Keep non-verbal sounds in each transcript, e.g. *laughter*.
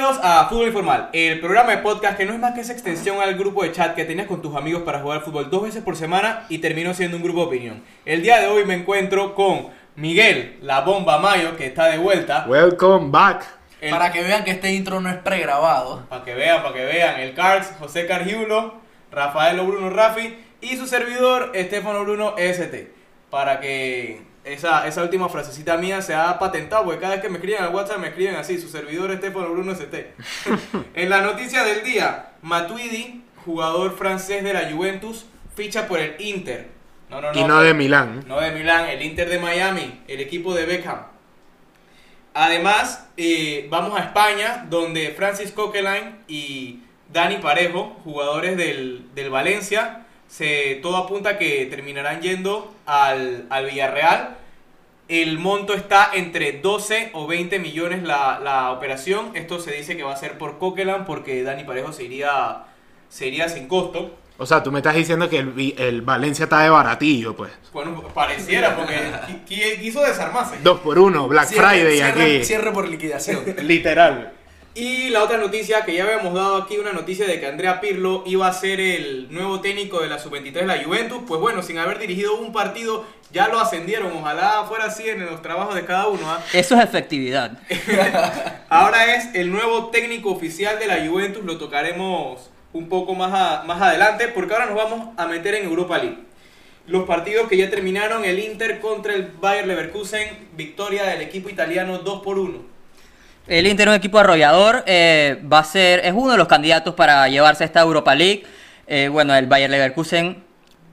Bienvenidos a Fútbol Informal, el programa de podcast que no es más que esa extensión al grupo de chat que tenías con tus amigos para jugar fútbol dos veces por semana y terminó siendo un grupo de opinión. El día de hoy me encuentro con Miguel, la bomba Mayo, que está de vuelta. Welcome back. El- Para que vean que este intro no es pregrabado. Para que vean, para que vean. El Cards, José Cargiulo, Rafael Bruno Rafi y su servidor, Estefano Bruno ST. Para que esa, esa última frasecita mía se ha patentado, porque cada vez que me escriben al WhatsApp me escriben así, su servidor Estefano Bruno ST. *laughs* en la noticia del día, Matuidi, jugador francés de la Juventus, ficha por el Inter. No, no, no. Y no de Milán. No de Milán, el Inter de Miami, el equipo de Beckham. Además, eh, vamos a España, donde Francis Coquelin y Dani Parejo, jugadores del, del Valencia, se, todo apunta que terminarán yendo al, al Villarreal. El monto está entre 12 o 20 millones la, la operación. Esto se dice que va a ser por Coquelin porque Dani Parejo se iría, se iría sin costo. O sea, tú me estás diciendo que el, Vi- el Valencia está de baratillo, pues. Bueno, pareciera porque qui- qui- quiso desarmarse. Dos por uno, Black Cierre- Friday cierre, aquí. Cierre por liquidación. Literal. Y la otra noticia que ya habíamos dado aquí, una noticia de que Andrea Pirlo iba a ser el nuevo técnico de la sub-23 de la Juventus. Pues bueno, sin haber dirigido un partido, ya lo ascendieron. Ojalá fuera así en los trabajos de cada uno. ¿ah? *laughs* Eso es efectividad. *laughs* Ahora es el nuevo técnico oficial de la Juventus. Lo tocaremos un poco más, a- más adelante porque ahora nos vamos a meter en Europa League. Los partidos que ya terminaron, el Inter contra el Bayer Leverkusen, victoria del equipo italiano 2 por 1. El Inter es un equipo arrollador, eh, va a ser, es uno de los candidatos para llevarse esta Europa League. Eh, bueno, el Bayer Leverkusen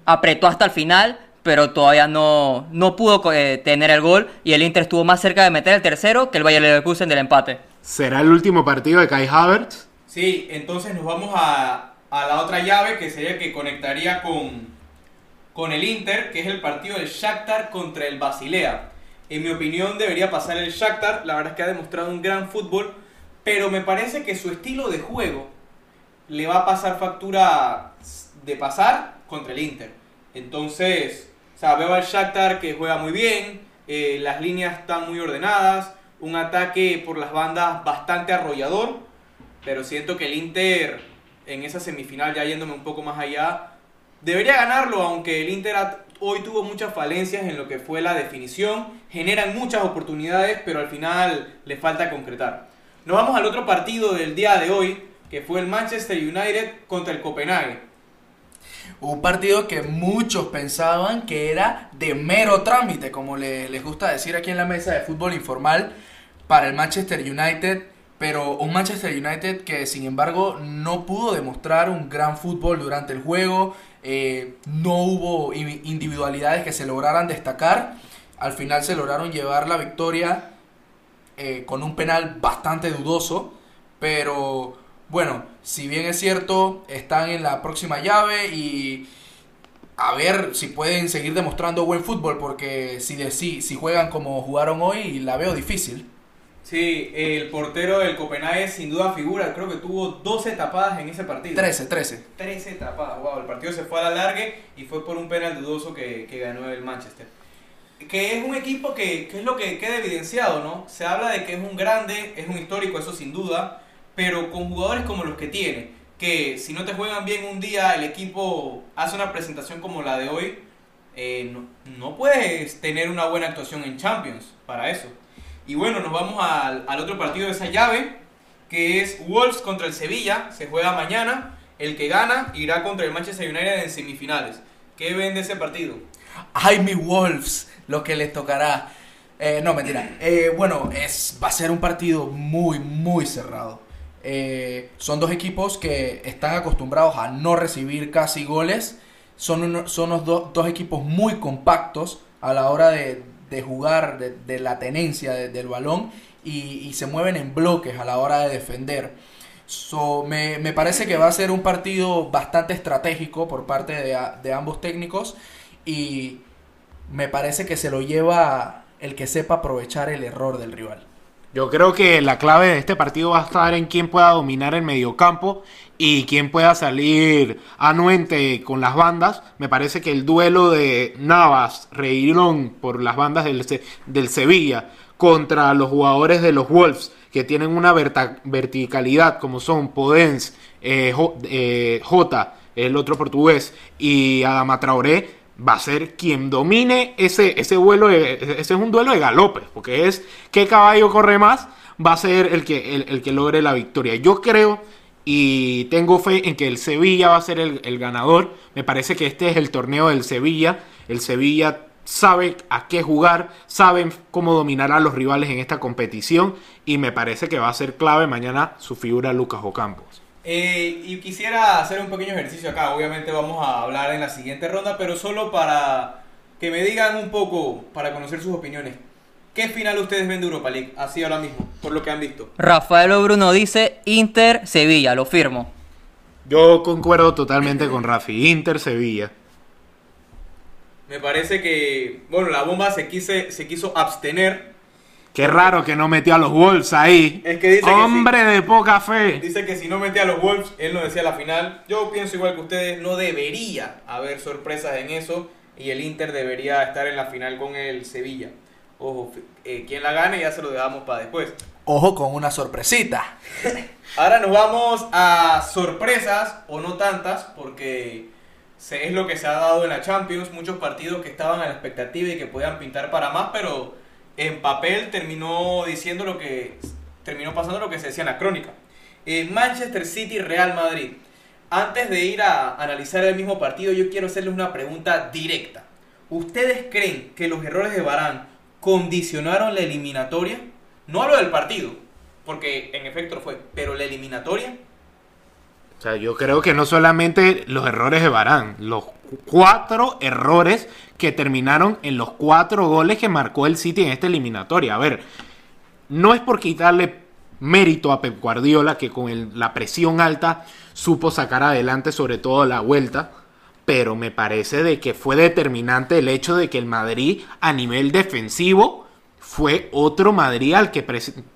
apretó hasta el final, pero todavía no, no pudo eh, tener el gol y el Inter estuvo más cerca de meter el tercero que el Bayer Leverkusen del empate. ¿Será el último partido de Kai Havertz? Sí, entonces nos vamos a, a la otra llave que sería el que conectaría con, con el Inter, que es el partido del Shakhtar contra el Basilea. En mi opinión debería pasar el Shakhtar, la verdad es que ha demostrado un gran fútbol, pero me parece que su estilo de juego le va a pasar factura de pasar contra el Inter. Entonces, o sea, veo al Shakhtar que juega muy bien, eh, las líneas están muy ordenadas, un ataque por las bandas bastante arrollador, pero siento que el Inter en esa semifinal, ya yéndome un poco más allá, debería ganarlo, aunque el Inter ha- hoy tuvo muchas falencias en lo que fue la definición, generan muchas oportunidades, pero al final le falta concretar. Nos vamos al otro partido del día de hoy, que fue el Manchester United contra el Copenhague. Un partido que muchos pensaban que era de mero trámite, como le- les gusta decir aquí en la mesa de fútbol informal, para el Manchester United. Pero un Manchester United que sin embargo no pudo demostrar un gran fútbol durante el juego. Eh, no hubo individualidades que se lograran destacar. Al final se lograron llevar la victoria eh, con un penal bastante dudoso. Pero bueno, si bien es cierto, están en la próxima llave y a ver si pueden seguir demostrando buen fútbol. Porque si, de, si, si juegan como jugaron hoy, la veo difícil. Sí, el portero del Copenhague sin duda figura, creo que tuvo 12 tapadas en ese partido. 13, 13. 13 tapadas, wow, el partido se fue a la larga y fue por un penal dudoso que, que ganó el Manchester. Que es un equipo que, que es lo que queda evidenciado, ¿no? Se habla de que es un grande, es un histórico, eso sin duda, pero con jugadores como los que tiene, que si no te juegan bien un día, el equipo hace una presentación como la de hoy, eh, no, no puedes tener una buena actuación en Champions para eso. Y bueno, nos vamos al, al otro partido de esa llave, que es Wolves contra el Sevilla. Se juega mañana. El que gana irá contra el Manchester United en semifinales. ¿Qué ven de ese partido? Ay, mi Wolves, lo que les tocará. Eh, no, mentira. Eh, bueno, es, va a ser un partido muy, muy cerrado. Eh, son dos equipos que están acostumbrados a no recibir casi goles. Son, uno- son unos do- dos equipos muy compactos a la hora de, de jugar, de, de la tenencia de- del balón y, se mueven en bloques a la hora de defender. Me, me parece que va a ser un partido bastante estratégico por parte de, de ambos técnicos y me parece que se lo lleva el que sepa aprovechar el error del rival. Yo creo que la clave de este partido va a estar en quién pueda dominar el mediocampo y quién pueda salir anuente con las bandas. Me parece que el duelo de Navas, Reirón por las bandas del, del Sevilla contra los jugadores de los Wolves que tienen una verticalidad, como son Podens, eh, Jo- eh, Jota, el otro portugués, y Adama Traoré, va a ser quien domine ese, ese vuelo, de- ese es un duelo de galopes, porque es qué caballo corre más, va a ser el que, el, el que logre la victoria. Yo creo y tengo fe en que el Sevilla va a ser el, el ganador. Me parece que este es el torneo del Sevilla. El Sevilla sabe a qué jugar, saben cómo dominar a los rivales en esta competición y me parece que va a ser clave mañana su figura Lucas Ocampos. Eh, y quisiera hacer un pequeño ejercicio acá. Obviamente vamos a hablar en la siguiente ronda, pero solo para que me digan un poco, para conocer sus opiniones. ¿Qué final ustedes ven de Europa League? Así ahora mismo, por lo que han visto. Rafael Bruno dice Inter Sevilla, lo firmo. Yo concuerdo totalmente con Rafi. Inter Sevilla. Me parece que, bueno, la bomba se, quise, se quiso abstener. Qué raro que no metió a los Wolves ahí. Es que dice que Hombre de poca fe. Dice que si no metía a los Wolves, él no decía la final. Yo pienso igual que ustedes, no debería haber sorpresas en eso. Y el Inter debería estar en la final con el Sevilla. Ojo, eh, quien la gane ya se lo dejamos para después. Ojo con una sorpresita. *laughs* Ahora nos vamos a sorpresas, o no tantas, porque se- es lo que se ha dado en la Champions. Muchos partidos que estaban a la expectativa y que podían pintar para más, pero en papel terminó diciendo lo que terminó pasando lo que se decía en la crónica. Eh, Manchester City Real Madrid. Antes de ir a analizar el mismo partido, yo quiero hacerles una pregunta directa. ¿Ustedes creen que los errores de Barán condicionaron la eliminatoria? No hablo del partido, porque en efecto lo fue, pero la eliminatoria. O sea, yo creo que no solamente los errores de Barán, los cu- cuatro errores que terminaron en los cuatro goles que marcó el City en esta eliminatoria. A ver, no es por quitarle mérito a Pep Guardiola, que con la presión alta supo sacar adelante sobre todo la vuelta, pero me parece de que fue determinante el hecho de que el Madrid a nivel defensivo fue otro Madrid al que,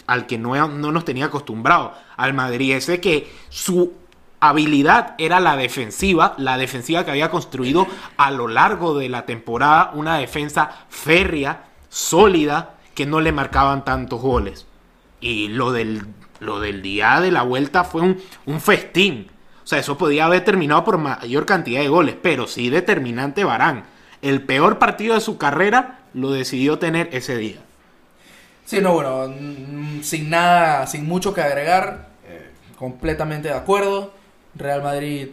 al que no, no nos tenía acostumbrado. Al Madrid ese que su habilidad era la defensiva, la defensiva que había construido a lo largo de la temporada, una defensa férrea, sólida, que no le marcaban tantos goles. Y lo del, lo del día de la vuelta fue un, un festín. O sea, eso podía haber terminado por mayor cantidad de goles, pero sí determinante Barán. El peor partido de su carrera lo decidió tener ese día. Sí, no, bueno, mm, sin nada, sin mucho que agregar, eh, completamente de acuerdo. Real Madrid,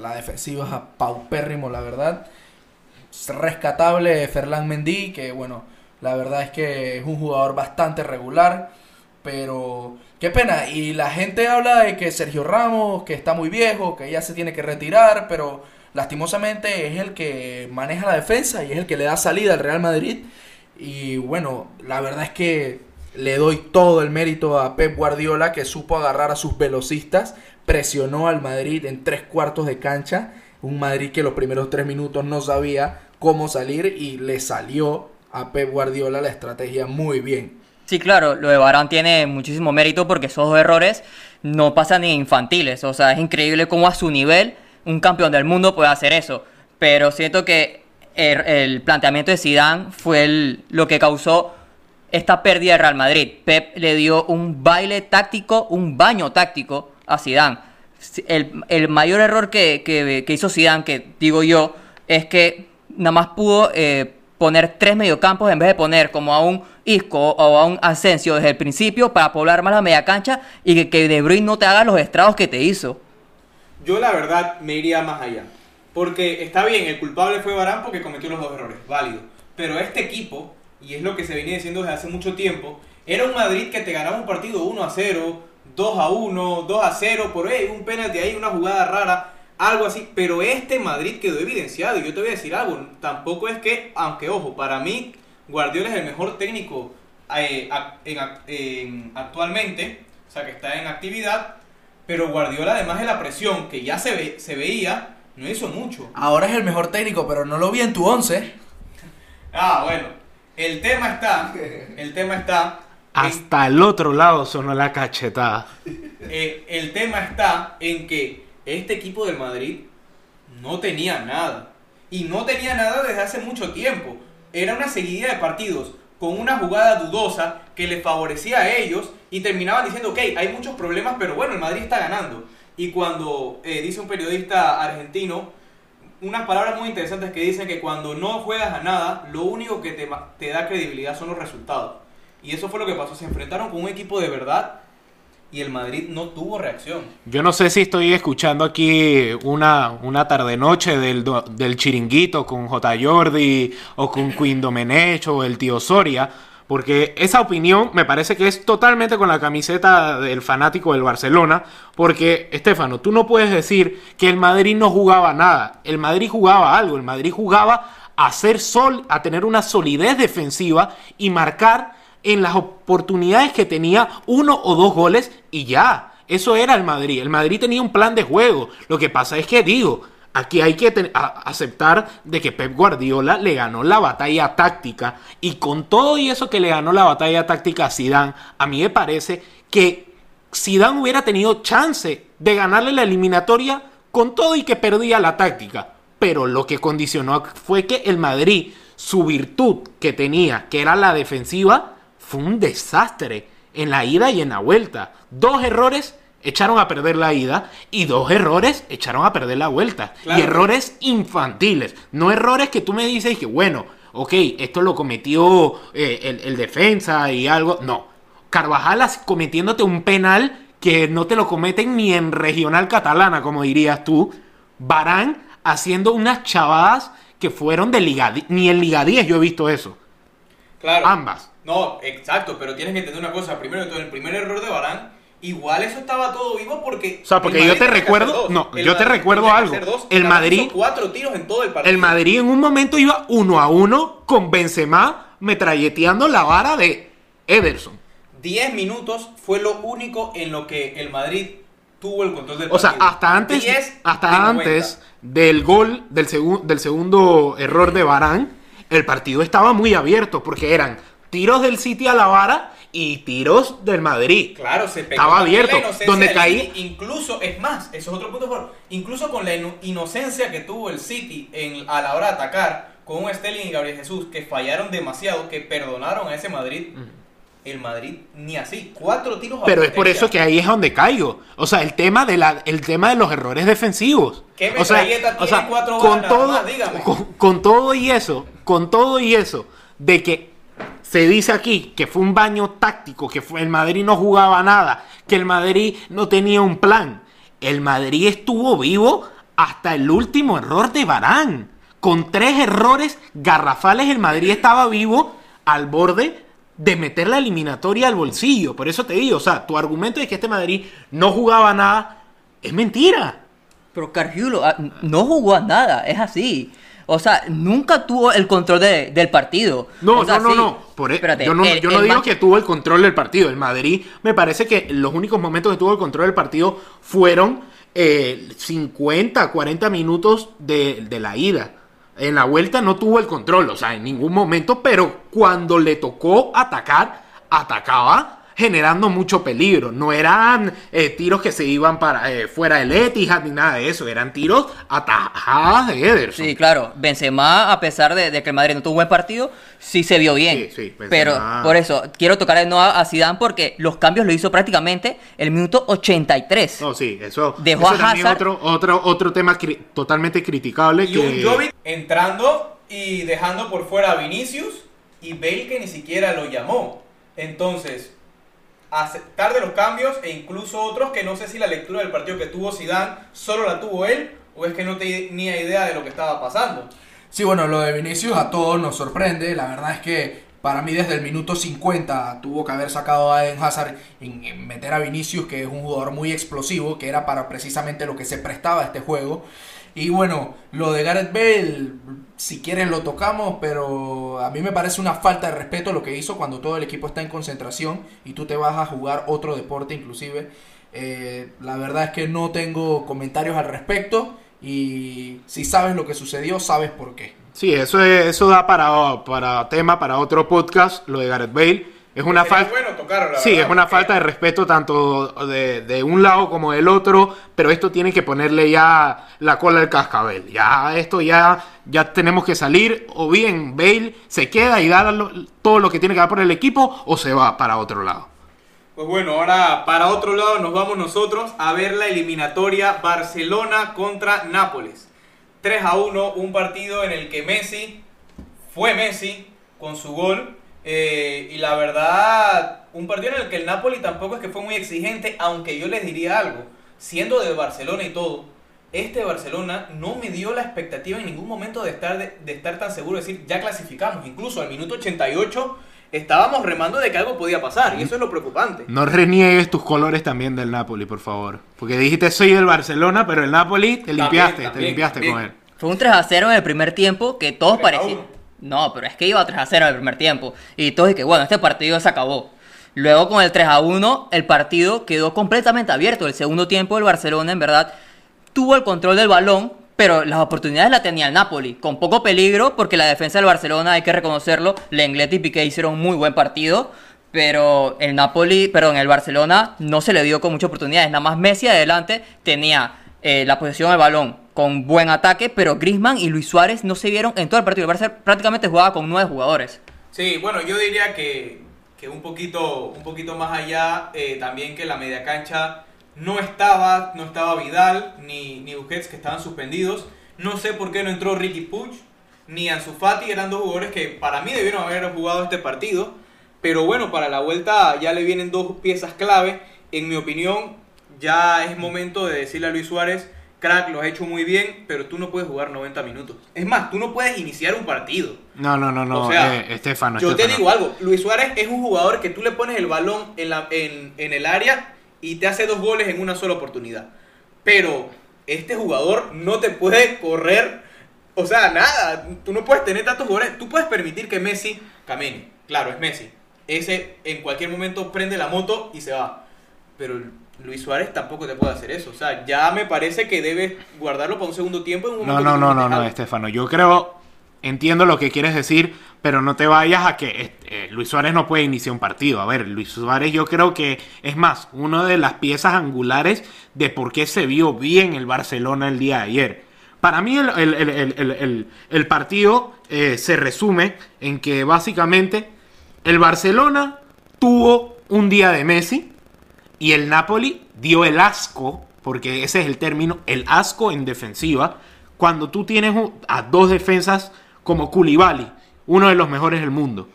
la defensiva es paupérrimo, la verdad. Es rescatable Ferland Mendy, que bueno, la verdad es que es un jugador bastante regular, pero qué pena. Y la gente habla de que Sergio Ramos, que está muy viejo, que ya se tiene que retirar, pero lastimosamente es el que maneja la defensa y es el que le da salida al Real Madrid. Y bueno, la verdad es que le doy todo el mérito a Pep Guardiola que supo agarrar a sus velocistas, presionó al Madrid en tres cuartos de cancha, un Madrid que los primeros tres minutos no sabía cómo salir y le salió a Pep Guardiola la estrategia muy bien. Sí, claro, lo de Barán tiene muchísimo mérito porque esos dos errores no pasan ni infantiles. O sea, es increíble cómo a su nivel un campeón del mundo puede hacer eso. Pero siento que el, el planteamiento de Zidane fue lo que causó esta pérdida de Real Madrid. Pep le dio un baile táctico, un baño táctico a Zidane. El, el mayor error que, que- hizo Zidane, que digo yo, es que nada más pudo eh, poner tres mediocampos en vez de poner como a un Isco o a un Asensio desde el principio para poblar más la media cancha y que, que De Bruyne no te haga los estragos que te hizo. Yo la verdad me iría más allá. Porque está bien, el culpable fue Barán porque cometió los dos errores, válido. Pero este equipo, y es lo que se venía diciendo desde hace mucho tiempo, era un Madrid que te ganaba un partido 1 a 0, 2 a 1, 2 a 0, por ahí, un penalti ahí, una jugada rara, algo así. Pero este Madrid quedó evidenciado. Y yo te voy a decir algo, tampoco es que, aunque ojo, para mí Guardiola es el mejor técnico eh, en ac- en- actualmente, o sea que está en actividad. Pero Guardiola, además de la presión que ya se, ve- se veía, no hizo mucho. Ahora es el mejor técnico, pero no lo vi en tu once. Ah, bueno. El tema está. El tema está. Hasta el otro lado sonó la cachetada. eh, el tema está en que este equipo del Madrid no tenía nada. Y no tenía nada desde hace mucho tiempo. Era una seguidilla de partidos con una jugada dudosa que les favorecía a ellos y terminaban diciendo, ok, hay muchos problemas, pero bueno, el Madrid está ganando. Y cuando eh, dice un periodista argentino, unas palabras muy interesantes que dicen que cuando no juegas a nada, lo único que te da credibilidad son los resultados. Y eso fue lo que pasó, se enfrentaron con un equipo de verdad y el Madrid no tuvo reacción. Yo no sé si estoy escuchando aquí una, una tarde-noche del, del chiringuito con J. Jordi o con Queen Domenech o el tío Soria, porque esa opinión me parece que es totalmente con la camiseta del fanático del Barcelona, porque, Estefano, tú no puedes decir que el Madrid no jugaba nada, el Madrid jugaba algo, el Madrid jugaba a ser sol, a tener una solidez defensiva y marcar en las oportunidades que tenía uno o dos goles y ya. Eso era el Madrid. El Madrid tenía un plan de juego. Lo que pasa es que digo, aquí hay que aceptar de que Pep Guardiola le ganó la batalla táctica y con todo y eso que le ganó la batalla táctica a Zidane, a mí me parece que Zidane hubiera tenido chance de ganarle la eliminatoria con todo y que perdía la táctica. Pero lo que condicionó fue que el Madrid, su virtud que tenía, que era la defensiva, fue un desastre en la ida y en la vuelta. Dos errores echaron a perder la ida y dos errores echaron a perder la vuelta. Claro. Y errores infantiles, no errores que tú me dices que, bueno, ok, esto lo cometió eh, el, el defensa y algo. No, Carvajal cometiéndote un penal que no te lo cometen ni en regional catalana, como dirías tú. Barán haciendo unas chavadas que fueron de Liga Ni en Liga 10 yo he visto eso. Claro. Ambas. No, exacto, pero tienes que entender una cosa. Primero de todo, el primer error de Barán, igual eso estaba todo vivo porque. O sea, porque yo te que recuerdo- no, El yo te recuerdo que algo. dos. El Madrid- hizo cuatro tiros en todo el partido. El Madrid en un momento iba uno a uno con Benzema metralleteando la vara de Ederson. 10 minutos fue lo único en lo que el Madrid tuvo el control del O sea, partido. hasta antes, 10 de hasta 90. antes del gol del, segun- del segundo error de Barán, el partido estaba muy abierto porque eran tiros del City a la vara y tiros del Madrid. Claro, se pegó Estaba abierto, donde caí-. Incluso, es más, eso es otro punto. por- Incluso con la ino- inocencia que tuvo el City en, a la hora de atacar, con un Sterling y Gabriel Jesús que fallaron demasiado, que perdonaron a ese Madrid. El Madrid ni así. Cuatro tiros a Pero es por eso que ahí es donde caigo. O sea, el tema de la, el tema de los errores defensivos. ¿Qué o sea, o sea, cuatro con todo, Más, dígame. con, con todo y eso, con todo y eso, de que se dice aquí que fue un baño táctico, que el Madrid no jugaba nada, que el Madrid no tenía un plan. El Madrid estuvo vivo hasta el último error de Barán. Con tres errores garrafales, el Madrid estaba vivo al borde de meter la eliminatoria al bolsillo. Por eso te digo, o sea, tu argumento de que este Madrid no jugaba nada es mentira. Pero Cargiulo no jugó a nada, es así. O sea, nunca tuvo el control de- del partido. No, O sea, no, no, sí. no. Por e- Espérate, yo no, el- yo no digo que tuvo el control del partido. El Madrid, me parece que los únicos momentos que tuvo el control del partido fueron eh, 50, 40 minutos de, de la ida. En la vuelta no tuvo el control, o sea, en ningún momento, pero cuando le tocó atacar, atacaba generando mucho peligro. No eran eh, tiros que se iban para eh, fuera del Etihad ni nada de eso, eran tiros atajadas de Ederson. Sí, claro. Benzema, a pesar de, de que el Madrid no tuvo un buen partido, sí se vio bien. Sí, sí, Benzema- Pero por eso, quiero tocar de nuevo a Zidane porque los cambios lo hizo prácticamente el minuto 83. No, sí, eso, Dejó eso a también Hazard- otro, otro, otro tema cri- totalmente criticable Y que... un Jovic entrando y dejando por fuera a Vinicius y Bale que ni siquiera lo llamó. Entonces, aceptar de los cambios e incluso otros que no sé si la lectura del partido que tuvo Zidane solo la tuvo él o es que no tenía idea de lo que estaba pasando. Sí, bueno, lo de Vinicius a todos nos sorprende. La verdad es que para mí desde el minuto 50 tuvo que haber sacado a Eden Hazard en, meter a Vinicius, que es un jugador muy explosivo, que era para precisamente lo que se prestaba a este juego. Y bueno, lo de Gareth Bale, si quieren lo tocamos, pero a mí me parece una falta de respeto lo que hizo cuando todo el equipo está en concentración y tú te vas a jugar otro deporte inclusive. Eh, la verdad es que no tengo comentarios al respecto y si sabes lo que sucedió, sabes por qué. Sí, eso, es- eso da para, para tema, para otro podcast, lo de Gareth Bale. Es una falta. bueno tocarlo, Sí, verdad, es una porque- falta de respeto tanto de, de un lado como del otro, pero esto tiene que ponerle ya la cola al cascabel. Ya esto ya, ya tenemos que salir, o bien Bale se queda y da todo lo que tiene que dar por el equipo, o se va para otro lado. Pues bueno, ahora para otro lado nos vamos nosotros a ver la eliminatoria Barcelona contra Nápoles. 3 a 1, un partido en el que Messi fue Messi con su gol. Eh, y la verdad, un partido en el que el Napoli tampoco es que fue muy exigente, aunque yo les diría algo, siendo de Barcelona y todo, este Barcelona no me dio la expectativa en ningún momento de estar, de, de estar tan seguro de decir, ya clasificamos. Incluso al minuto 88 estábamos remando de que algo podía pasar, y eso es lo preocupante. No reniegues tus colores también del Napoli, por favor. Porque dijiste soy del Barcelona, pero el Napoli te limpiaste, te también, limpiaste también. con él. Fue un 3 a 0 en el primer tiempo que todos 3 a parecían. 1. No, pero es que iba 3 a 0 en el primer tiempo. Y todos que bueno, este partido se acabó. Luego con el 3 a 1, el partido quedó completamente abierto. El segundo tiempo el Barcelona, en verdad, tuvo el control del balón, pero las oportunidades las tenía el Napoli. Con poco peligro, porque la defensa del Barcelona, hay que reconocerlo, Lenglet y Piqué hicieron un muy buen partido. Pero el Napoli, perdón, el Barcelona no se le dio con muchas oportunidades. Nada más Messi adelante tenía eh, la posesión del balón con buen ataque, pero Griezmann y Luis Suárez no se vieron en todo el partido. Barça prácticamente jugaba con nueve jugadores. Sí, bueno, yo diría que, que un, poquito, un poquito más allá, eh, también que la media cancha no estaba, no estaba Vidal ni, ni Busquets que estaban suspendidos. No sé por qué no entró Ricky Puig ni Ansu Fati, eran dos jugadores que para mí debieron haber jugado este partido. Pero bueno, para la vuelta ya le vienen dos piezas clave. En mi opinión, ya es momento de decirle a Luis Suárez, crack, lo has hecho muy bien, pero tú no puedes jugar 90 minutos. Es más, tú no puedes iniciar un partido. No, no, no, no, O sea, eh, Estefano. Yo te digo algo, Luis Suárez es un jugador que tú le pones el balón en, la, en, en el área y te hace dos goles en una sola oportunidad. Pero este jugador no te puede correr, o sea, nada, tú no puedes tener tantos jugadores, tú puedes permitir que Messi camine, claro, es Messi. Ese en cualquier momento prende la moto y se va. Pero Luis Suárez tampoco te puede hacer eso, o sea, ya me parece que debes guardarlo para un segundo tiempo. En un No, momento no, no, no, no, dejas- Estefano. Yo creo, entiendo lo que quieres decir, pero no te vayas a que eh, Luis Suárez no puede iniciar un partido. A ver, Luis Suárez yo creo que es más, una de las piezas angulares de por qué se vio bien el Barcelona el día de ayer. Para mí el, el- el- el- el- el- el partido eh, se resume en que básicamente el Barcelona tuvo un día de Messi, y el Napoli dio el asco, porque ese es el término, el asco en defensiva, cuando tú tienes a dos defensas como Koulibaly, uno de los mejores del mundo,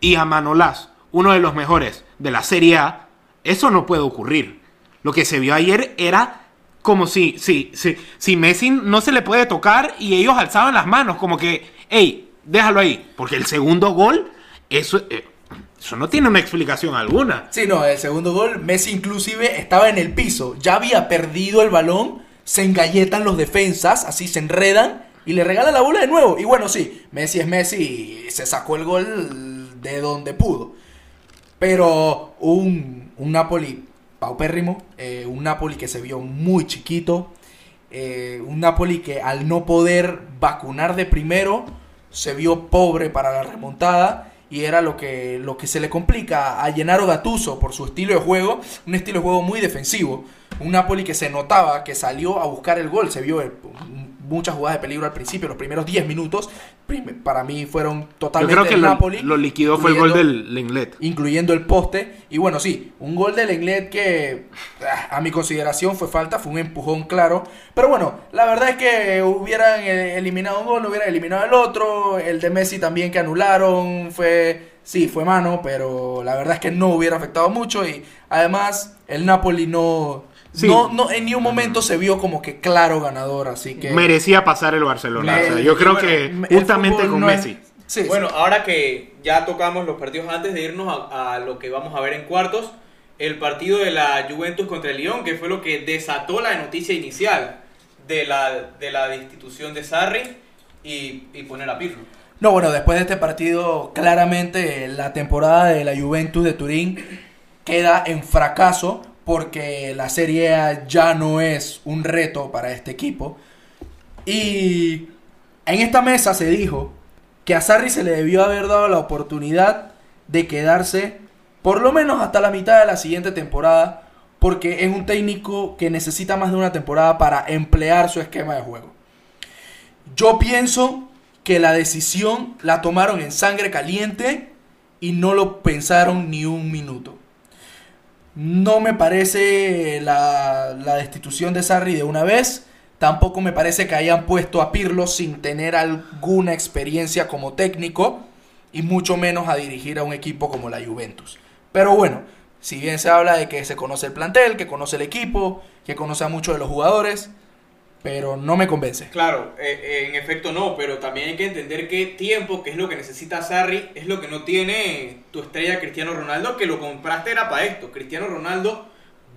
y a Manolás, uno de los mejores de la Serie A, eso no puede ocurrir. Lo que se vio ayer era como si, si, si, si Messi no se le puede tocar y ellos alzaban las manos, como que, hey, déjalo ahí, porque el segundo gol, eso, eh, eso no tiene una explicación alguna. Sí, no, el segundo gol, Messi inclusive estaba en el piso, ya había perdido el balón, se engalletan los defensas, así se enredan y le regalan la bola de nuevo. Y bueno, sí, Messi es Messi se sacó el gol de donde pudo. Pero un, un Napoli paupérrimo, eh, un Napoli que se vio muy chiquito, eh, un Napoli que al no poder vacunar de primero se vio pobre para la remontada y era lo que, lo que se le complica a Gennaro Gattuso por su estilo de juego, un estilo de juego muy defensivo. Un Napoli que se notaba que salió a buscar el gol, se vio eh, muchas jugadas de peligro al principio, los primeros 10 minutos para mí fueron Yo totalmente creo que Napoli. lo liquidó fue el gol del Lenglet. incluyendo el poste. Y bueno, sí, un gol del Lenglet que ah, a mi consideración fue falta, fue un empujón claro. Pero bueno, la verdad es que hubieran eh, eliminado un gol, hubieran eliminado el otro. El de Messi también que anularon fue, sí, fue mano, pero la verdad es que no hubiera afectado mucho. Y además, el Napoli no... Sí. No, no, en ningún momento se vio como que claro ganador, así que... Merecía pasar el Barcelona. Me- O sea, yo creo bueno, que justamente con no Messi. Sí, sí. Bueno, ahora que ya tocamos los partidos antes de irnos a, a lo que vamos a ver en cuartos, el partido de la Juventus contra el Lyon, que fue lo que desató la noticia inicial de la, de la destitución de Sarri y, y poner a Pirlo. No, bueno, después de este partido, claramente la temporada de la Juventus de Turín queda en fracaso porque la Serie A ya no es un reto para este equipo. Y en esta mesa se dijo que a Sarri se le debió haber dado la oportunidad de quedarse por lo menos hasta la mitad de la siguiente temporada, porque es un técnico que necesita más de una temporada para emplear su esquema de juego. Yo pienso que la decisión la tomaron en sangre caliente y no lo pensaron ni un minuto. No me parece la, destitución de Sarri de una vez. Tampoco me parece que hayan puesto a Pirlo sin tener alguna experiencia como técnico y mucho menos a dirigir a un equipo como la Juventus. Pero bueno, si bien se habla de que se conoce el plantel, que conoce el equipo, que conoce a muchos de los jugadores, pero no me convence. Claro, eh, eh, en efecto no, pero también hay que entender que tiempo, que es lo que necesita Sarri, es lo que no tiene tu estrella Cristiano Ronaldo, que lo compraste era para esto. Cristiano Ronaldo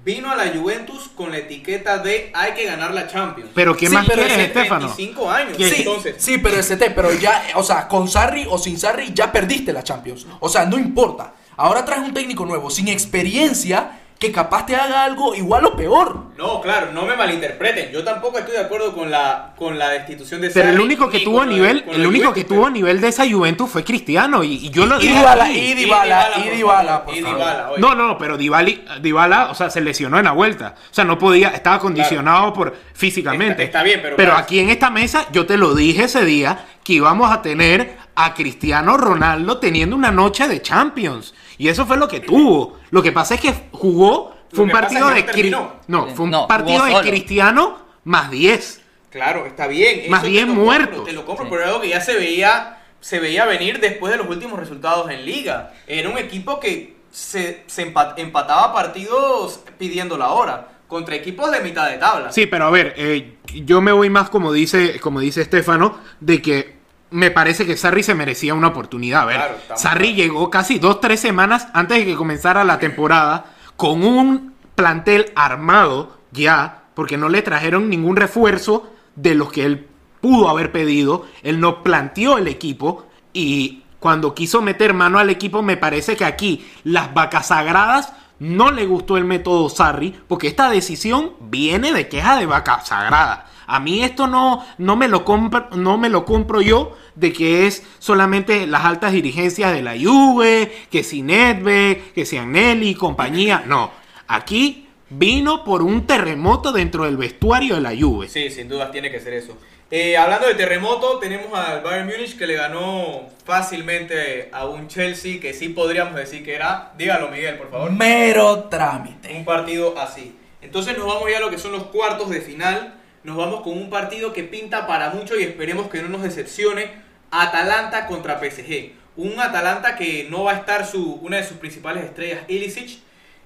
vino a la Juventus con la etiqueta de hay que ganar la Champions. Pero ¿qué Sí, más pero quieres, ese Estefano? 25 años, Sí, entonces. sí, pero ST, pero ya, o sea, con Sarri o sin Sarri ya perdiste la Champions. O sea, no importa. Ahora traes un técnico nuevo, sin experiencia, que capaz te haga algo igual o peor. No, claro, no me malinterpreten. Yo tampoco estoy de acuerdo con la, con la destitución de Pero el único que tuvo a nivel, el único Juventus, que tuvo a pero- nivel de esa Juventus fue Cristiano y, y yo lo Y Dybala, y Dybala, y Dybala. Dybala. No, no, pero Dybala, Dybala, o sea, se lesionó en la vuelta. O sea, no podía, estaba condicionado por físicamente. Está- está bien, pero claro. aquí en esta mesa yo te lo dije ese día que íbamos a tener a Cristiano Ronaldo teniendo una noche de Champions. Y eso fue lo que tuvo. Lo que pasa es que jugó, fue un partido de no. No, fue un No, partido de. Cristiano más 10. Claro, está bien. Más eso bien muertos. Te lo compro, Sí. pero era algo que ya se veía, se veía venir después de los últimos resultados en liga. Era un equipo que se, se empa- empataba partidos pidiendo la hora contra equipos de mitad de tabla. Sí, pero a ver, eh, yo me voy más como dice, como dice Estefano, de que me parece que Sarri se merecía una oportunidad. A ver, Claro, Sarri llegó casi dos, tres semanas antes de que comenzara la temporada con un plantel armado ya, porque no le trajeron ningún refuerzo de los que él pudo haber pedido. Él no planteó el equipo y cuando quiso meter mano al equipo, me parece que aquí las vacas sagradas no le gustó el método Sarri, porque esta decisión viene de queja de vaca sagrada. A mí esto no, no, me lo compro, no me lo compro yo de que es solamente las altas dirigencias de la Juve, que si Nedved, que si Agnelli y compañía. No, aquí vino por un terremoto dentro del vestuario de la Juve. Sí, sin dudas tiene que ser eso. Eh, hablando de terremoto, tenemos al Bayern Múnich que le ganó fácilmente a un Chelsea que sí podríamos decir que era, dígalo Miguel, por favor, Mero trámite. un partido así. Entonces nos vamos ya a lo que son los cuartos de final. Nos vamos con un partido que pinta para mucho y esperemos que no nos decepcione. Atalanta contra PSG. Un Atalanta que no va a estar su, una de sus principales estrellas, Ilicic.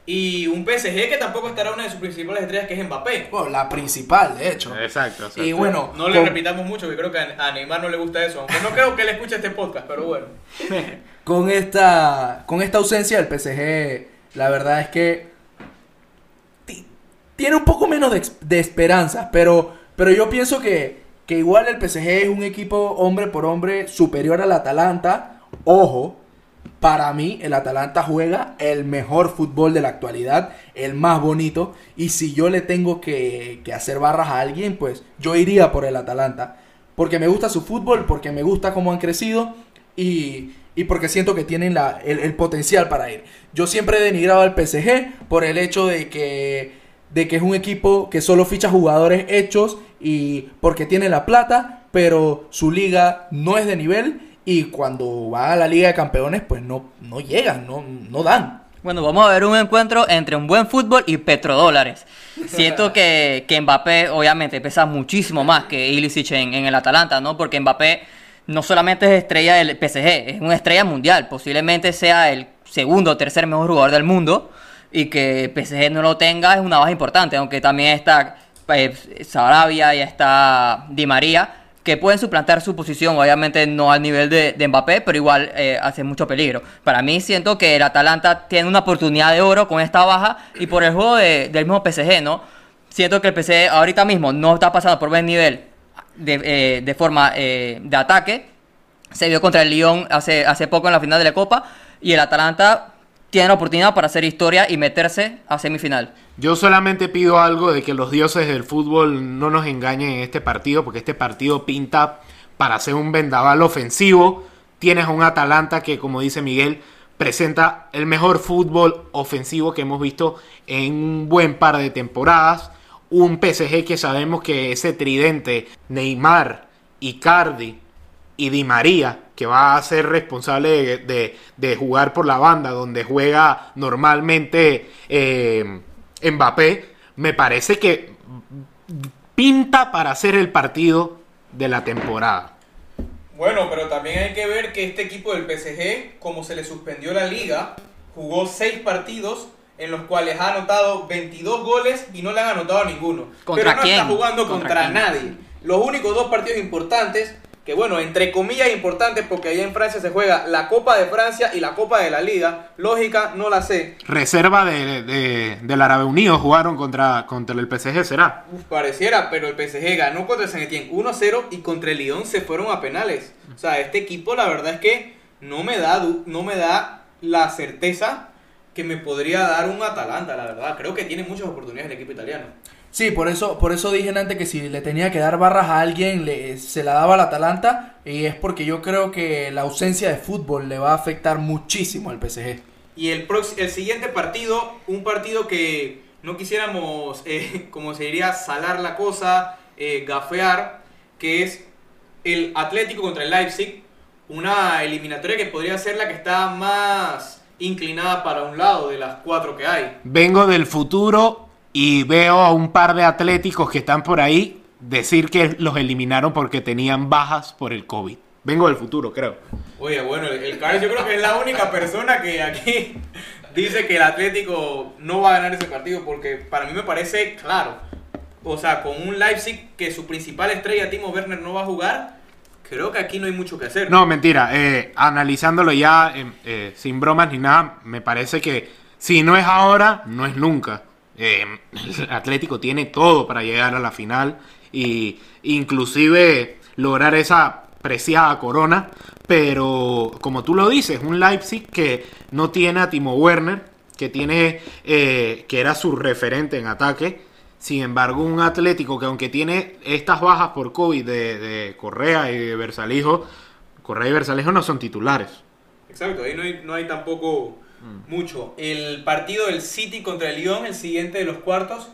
Y un PSG que tampoco estará una de sus principales estrellas, que es Mbappé. Bueno, la principal, de hecho. Exacto, exacto. Y bueno, No le con, repitamos mucho, que creo que a Neymar no le gusta eso. Aunque no creo que él escuche este podcast, pero bueno. *laughs* con esta con esta ausencia del PSG, la verdad es que tiene un poco menos de, esperanza, pero, pero yo pienso que, que igual el PSG es un equipo hombre por hombre superior al Atalanta. Ojo, para mí el Atalanta juega el mejor fútbol de la actualidad, el más bonito, y si yo le tengo que, que hacer barras a alguien, pues yo iría por el Atalanta. Porque me gusta su fútbol, porque me gusta cómo han crecido y, y porque siento que tienen la, el, el potencial para ir. Yo siempre he denigrado al PSG por el hecho de que, de que es un equipo que solo ficha jugadores hechos y porque tiene la plata, pero su liga no es de nivel y cuando va a la Liga de Campeones pues no, no llegan, no, no dan. Bueno, vamos a ver un encuentro entre un buen fútbol y petrodólares. Siento que, que Mbappé obviamente pesa muchísimo más que Ilicic en, el Atalanta, ¿no? Porque Mbappé no solamente es estrella del PSG, es una estrella mundial. Posiblemente sea el segundo o tercer mejor jugador del mundo y que PSG no lo tenga es una baja importante, aunque también está eh, Sarabia y está Di María que pueden suplantar su posición, obviamente no al nivel de, Mbappé, pero igual eh, hace mucho peligro. Para mí siento que el Atalanta tiene una oportunidad de oro con esta baja y por el juego de- del mismo PSG, ¿no? Siento que el PSG ahorita mismo no está pasando por buen nivel de, eh, de forma eh, de ataque. Se vio contra el Lyon hace, hace poco en la final de la Copa y el Atalanta tiene la oportunidad para hacer historia y meterse a semifinal. Yo solamente pido algo de que los dioses del fútbol no nos engañen en este partido, porque este partido pinta para ser un vendaval ofensivo. Tienes un Atalanta que, como dice Miguel, presenta el mejor fútbol ofensivo que hemos visto en un buen par de temporadas. Un PSG que sabemos que ese tridente Neymar, Icardi y Di María, que va a ser responsable de, de- de jugar por la banda donde juega normalmente eh, Mbappé, me parece que pinta para ser el partido de la temporada. Bueno, pero también hay que ver que este equipo del PSG, como se le suspendió la liga, jugó seis partidos en los cuales ha anotado 22 goles y no le han anotado ninguno. ¿Contra pero no quién? está jugando ¿Contra nadie. Los únicos dos partidos importantes, que bueno, entre comillas importantes, porque allá en Francia se juega la Copa de Francia y la Copa de la Liga. Lógica, no la sé. Reserva de, de- del Árabe Unido jugaron contra, contra el PSG, ¿será? Uf, pareciera, pero el PSG ganó contra el Saint Etienne 1-0 y contra el Lyon se fueron a penales. O sea, este equipo la verdad es que no me da, no me da la certeza que me podría dar un Atalanta, la verdad. Creo que tiene muchas oportunidades el equipo italiano. Sí, por eso, por eso dije antes que si le tenía que dar barras a alguien, le, se la daba al Atalanta. Y es porque yo creo que la ausencia de fútbol le va a afectar muchísimo al PSG. Y el, el siguiente partido, un partido que no quisiéramos, eh, *laughs* como se diría, salar la cosa, eh, gafear, que es el Atlético contra el Leipzig. Una eliminatoria que podría ser la que está más inclinada para un lado de las cuatro que hay. Vengo del futuro y veo a un par de atléticos que están por ahí decir que los eliminaron porque tenían bajas por el COVID. Vengo del futuro, creo. Oye, bueno, el, el Carlos yo creo que es la única persona que aquí *laughs* dice que el Atlético no va a ganar ese partido porque para mí me parece claro. O sea, con un Leipzig que su principal estrella, Timo Werner, no va a jugar, creo que aquí no hay mucho que hacer. No, mentira. eh, analizándolo ya eh, eh, sin bromas ni nada, me parece que si no es ahora, no es nunca. El *laughs* Atlético tiene todo para llegar a la final y inclusive lograr esa preciada corona. Pero como tú lo dices, un Leipzig que no tiene a Timo Werner, que tiene eh, que era su referente en ataque. Sin embargo, un Atlético que aunque tiene estas bajas por COVID de, de Correa y de Versalijo, Correa y Versalijo no son titulares. Exacto, ahí no hay, no hay tampoco mucho. El partido del City contra el Lyon, el siguiente de los cuartos,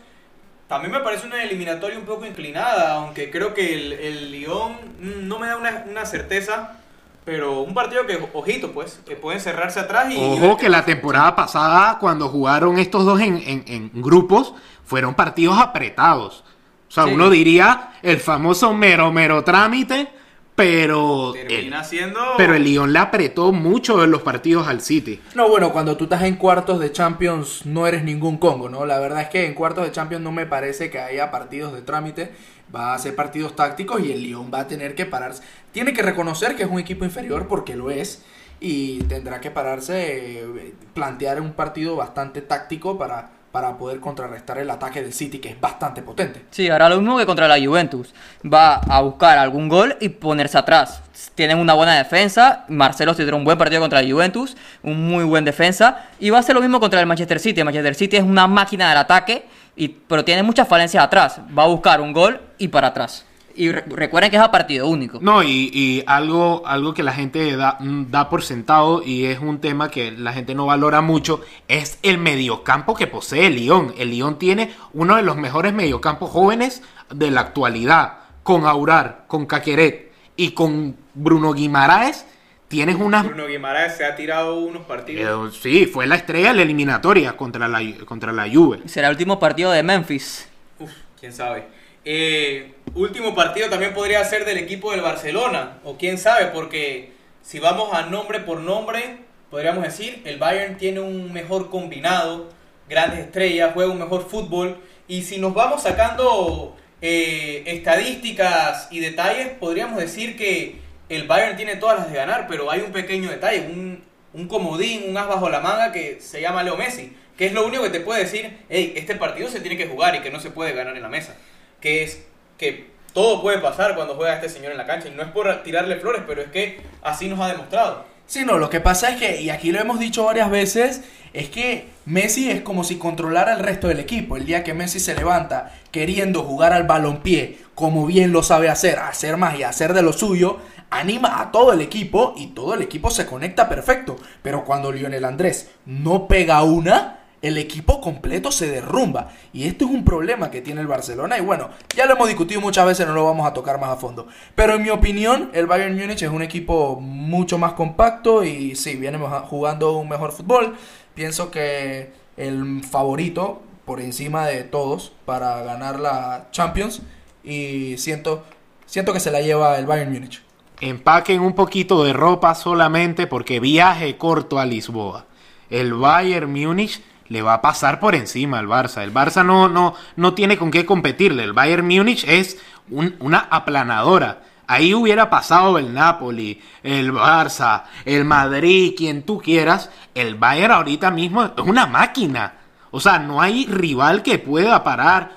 también me parece una eliminatoria un poco inclinada, aunque creo que el, el Lyon mm, no me da una, una certeza, pero un partido que, ojito, pues, que pueden cerrarse atrás y... Ojo que la temporada pasada, cuando jugaron estos dos en, en- en grupos, fueron partidos apretados. O sea, Sí. uno diría el famoso mero mero trámite, pero Termina el, siendo... pero el Lyon le apretó mucho en los partidos al City. No, bueno, cuando tú estás en cuartos de Champions no eres ningún Congo, ¿no? La verdad es que en cuartos de Champions no me parece que haya partidos de trámite. Va a ser partidos tácticos y el Lyon va a tener que pararse. Tiene que reconocer que es un equipo inferior porque lo es. Y tendrá que pararse, eh, plantear un partido bastante táctico para, para poder contrarrestar el ataque del City, que es bastante potente. Sí, hará lo mismo que contra la Juventus. Va a buscar algún gol y ponerse atrás. Tienen una buena defensa. Marcelo se dio un buen partido contra la Juventus, un muy buen defensa. Y va a hacer lo mismo contra el Manchester City. El Manchester City es una máquina del ataque, y, pero tiene muchas falencias atrás. Va a buscar un gol y para atrás. Y re- recuerden que es a partido único. No, y, y algo, algo que la gente da, mm, da por sentado y es un tema que la gente no valora mucho, es el mediocampo que posee el Lyon. El Lyon tiene uno de los mejores mediocampos jóvenes de la actualidad. Con Aurar, con Caqueret y con Bruno Guimaraes, tienes unas... Bruno Guimaraes se ha tirado unos partidos. Eh, sí, fue la estrella de la eliminatoria contra la, contra la Juve. Será el último partido de Memphis. Uf, quién sabe. Eh, último partido también podría ser del equipo del Barcelona, o quién sabe, porque si vamos a nombre por nombre, podríamos decir, el Bayern tiene un mejor combinado, grandes estrellas, juega un mejor fútbol, y si nos vamos sacando eh, estadísticas y detalles, podríamos decir que el Bayern tiene todas las de ganar, pero hay un pequeño detalle, un, un comodín, un as bajo la manga que se llama Leo Messi, que es lo único que te puede decir, hey, este partido se tiene que jugar y que no se puede ganar en la mesa. Que es que todo puede pasar cuando juega este señor en la cancha. Y no es por tirarle flores, pero es que así nos ha demostrado. Sí, no, lo que pasa es que, y aquí lo hemos dicho varias veces, es que Messi es como si controlara el resto del equipo. El día que Messi se levanta queriendo jugar al balompié, como bien lo sabe hacer, hacer más y hacer de lo suyo, anima a todo el equipo y todo el equipo se conecta perfecto. Pero cuando Lionel Andrés no pega una, el equipo completo se derrumba. Y esto es un problema que tiene el Barcelona. Y bueno, ya lo hemos discutido muchas veces, no lo vamos a tocar más a fondo. Pero en mi opinión, el Bayern Múnich es un equipo mucho más compacto y sí, viene jugando un mejor fútbol. Pienso que el favorito por encima de todos para ganar la Champions. Y siento, siento que se la lleva el Bayern Múnich. Empaquen un poquito de ropa solamente porque viaje corto a Lisboa. El Bayern Múnich le va a pasar por encima al Barça. El Barça no, no, no tiene con qué competirle. El Bayern Múnich es una aplanadora. Ahí hubiera pasado el Napoli, el Barça, el Madrid, quien tú quieras. El Bayern ahorita mismo es una máquina. O sea, no hay rival que pueda parar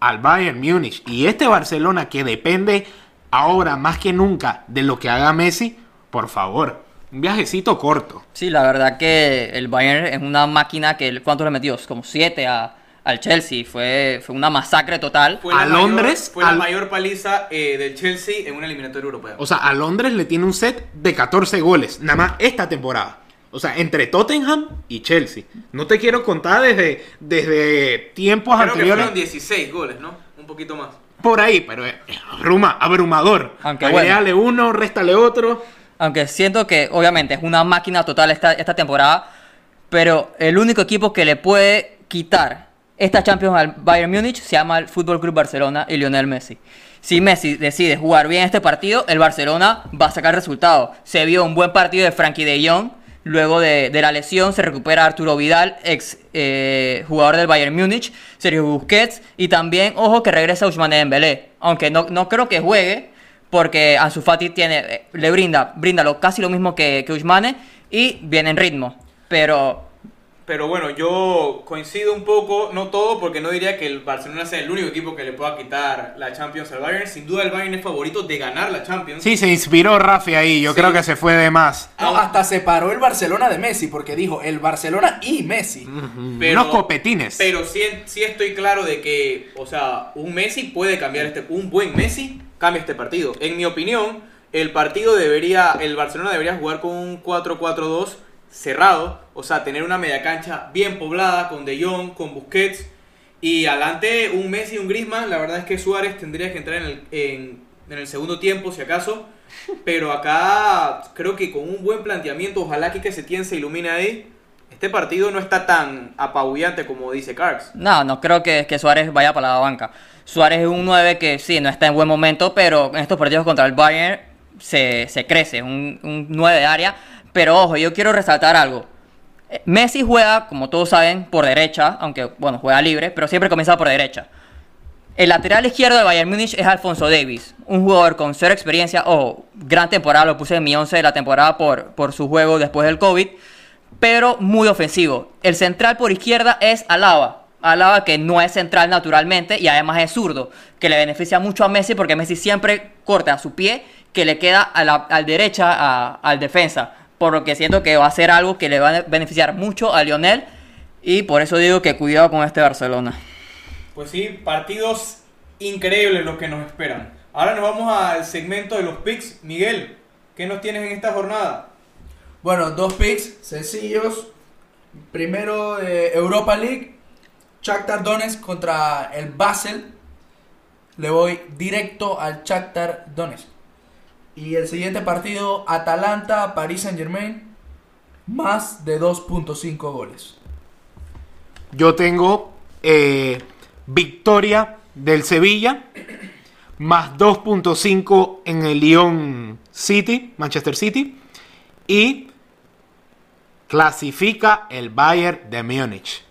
al Bayern Múnich. Y este Barcelona que depende ahora más que nunca de lo que haga Messi, por favor, un viajecito corto. Sí, la verdad que el Bayern es una máquina que, ¿cuánto le metió? Como siete al Chelsea. Fue, fue una masacre total. Fue a Londres. fue la mayor paliza eh, del Chelsea en una eliminatoria europea. O sea, a Londres le tiene un set de 14 goles, nada más esta temporada. O sea, entre Tottenham y Chelsea. No te quiero contar desde, desde tiempos Creo anteriores. Que fueron 16 goles, ¿no? Un poquito más. Por ahí, pero es abrumador. Aunque Agregale uno, réstale otro. Aunque siento que obviamente es una máquina total esta, esta temporada, pero el único equipo que le puede quitar esta Champions al Bayern Múnich se llama el Fútbol Club Barcelona y Lionel Messi. Si Messi decide jugar bien este partido, el Barcelona va a sacar resultado. Se vio un buen partido de Frankie de Jong. Luego de, la lesión se recupera Arturo Vidal, ex eh, jugador del Bayern Múnich, Sergio Busquets y también, ojo, que regresa Ousmane Dembélé. Aunque no, no creo que juegue, porque Ansu Fati tiene, eh, le brinda, brinda lo, casi lo mismo que, que Usmane y viene en ritmo. Pero pero bueno, yo coincido un poco, no todo, porque no diría que el Barcelona sea el único equipo que le pueda quitar la Champions al Bayern. Sin duda el Bayern es favorito de ganar la Champions. Sí, se inspiró Rafi ahí, yo creo que se fue de más. No, hasta separó el Barcelona de Messi, porque dijo el Barcelona y Messi. Unos copetines. Pero sí, sí estoy claro de que, o sea, un Messi puede cambiar este, un buen Messi cambia este partido. En mi opinión, el partido debería, el Barcelona debería jugar con un 4-4-2 cerrado, o sea, tener una media cancha bien poblada con De Jong, con Busquets y adelante un Messi y un Griezmann. La verdad es que Suárez tendría que entrar en el, en, en el segundo tiempo, si acaso. *laughs* Pero acá creo que con un buen planteamiento, ojalá que Setien se ilumine ahí. Este partido no está tan apabullante como dice Carx. No, no creo que, que Suárez vaya para la banca. Suárez es un 9 que sí, no está en buen momento, pero en estos partidos contra el Bayern se, se crece, un, un 9 de área. Pero ojo, yo quiero resaltar algo. Eh, Messi juega, como todos saben, por derecha, aunque bueno, juega libre, pero siempre comienza por derecha. El lateral izquierdo de Bayern Múnich es Alfonso Davis, un jugador con cero experiencia, ojo, gran temporada, lo puse en mi 11 de la temporada por, por su juego después del COVID, pero muy ofensivo. El central por izquierda es Alaba, Alaba que no es central naturalmente y además es zurdo, que le beneficia mucho a Messi porque Messi siempre corta a su pie que le queda a la derecha al defensa. Por lo que siento que va a ser algo que le va a beneficiar mucho a Lionel y por eso digo que cuidado con este Barcelona. Pues sí, partidos increíbles los que nos esperan. Ahora nos vamos al segmento de los picks. Miguel, ¿qué nos tienes en esta jornada? Bueno, dos picks sencillos. Primero de Europa League, Shakhtar Donetsk contra el Basel. Le voy directo al Shakhtar Donetsk. Y el siguiente partido, Atalanta, Paris Saint Germain, más de 2.5 goles. Yo tengo eh, victoria del Sevilla, más 2.5 en el Lyon City, Manchester City, y clasifica el Bayern de Múnich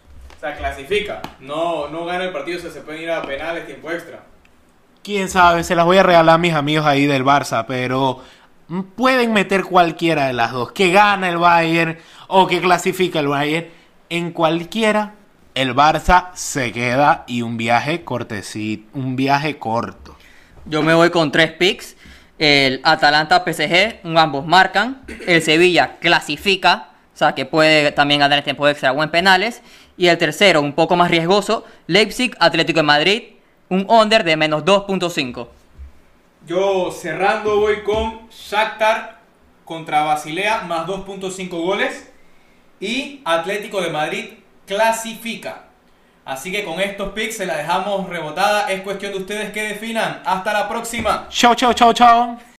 sea, clasifica. No, no gana el partido, se pueden ir a penales, tiempo extra. Quién sabe, se las voy a regalar a mis amigos ahí del Barça, pero pueden meter cualquiera de las dos. Que gana el Bayern o que clasifica el Bayern. En cualquiera, el Barça se queda y un viaje cortecito, un viaje corto. Yo me voy con tres picks. El Atalanta PSG, ambos marcan. El Sevilla clasifica, o sea que puede también ganar el tiempo extra o en penales. Y el tercero, un poco más riesgoso, Leipzig, Atlético de Madrid, un under de menos 2.5. Yo cerrando voy con Shakhtar contra Basilea más 2.5 goles y Atlético de Madrid clasifica. Así que con estos picks se la dejamos rebotada. Es cuestión de ustedes que definan. Hasta la próxima. Chao, chao, chao, chao.